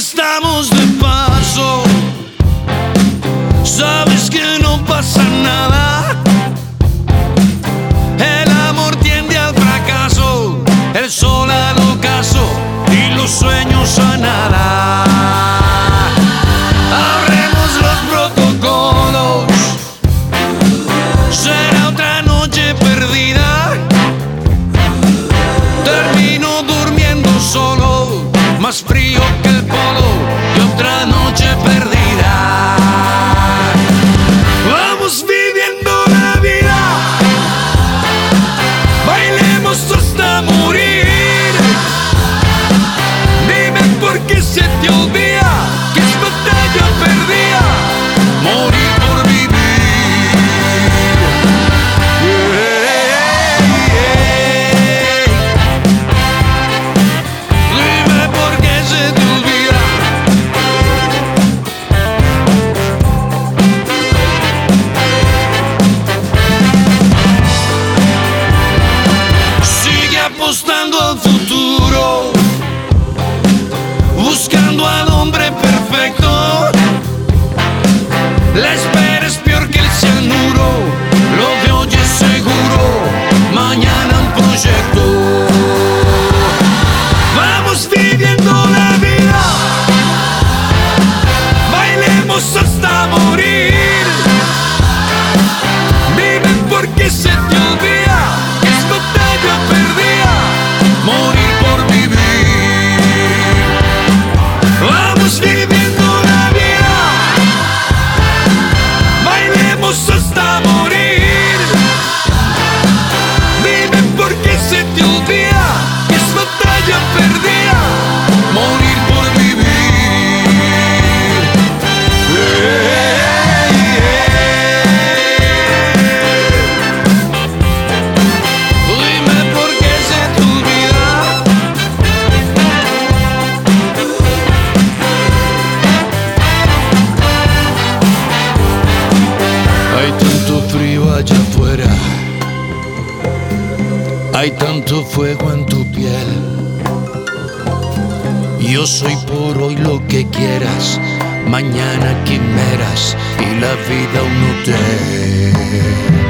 estamos Просто ста морі. Buscando al hombre perfecto. La espera es peor que el cianuro, lo que hoy es seguro, mañana un proyecto. Vamos viviendo la vida, bailemos hasta morir. Dime por qué se te olvida es perdida, morir Vamos viviendo la vida, bailemos hasta morir. Dime por qué se Hay tanto fuego en tu piel. Yo soy por hoy lo que quieras. Mañana quimeras y la vida un hotel.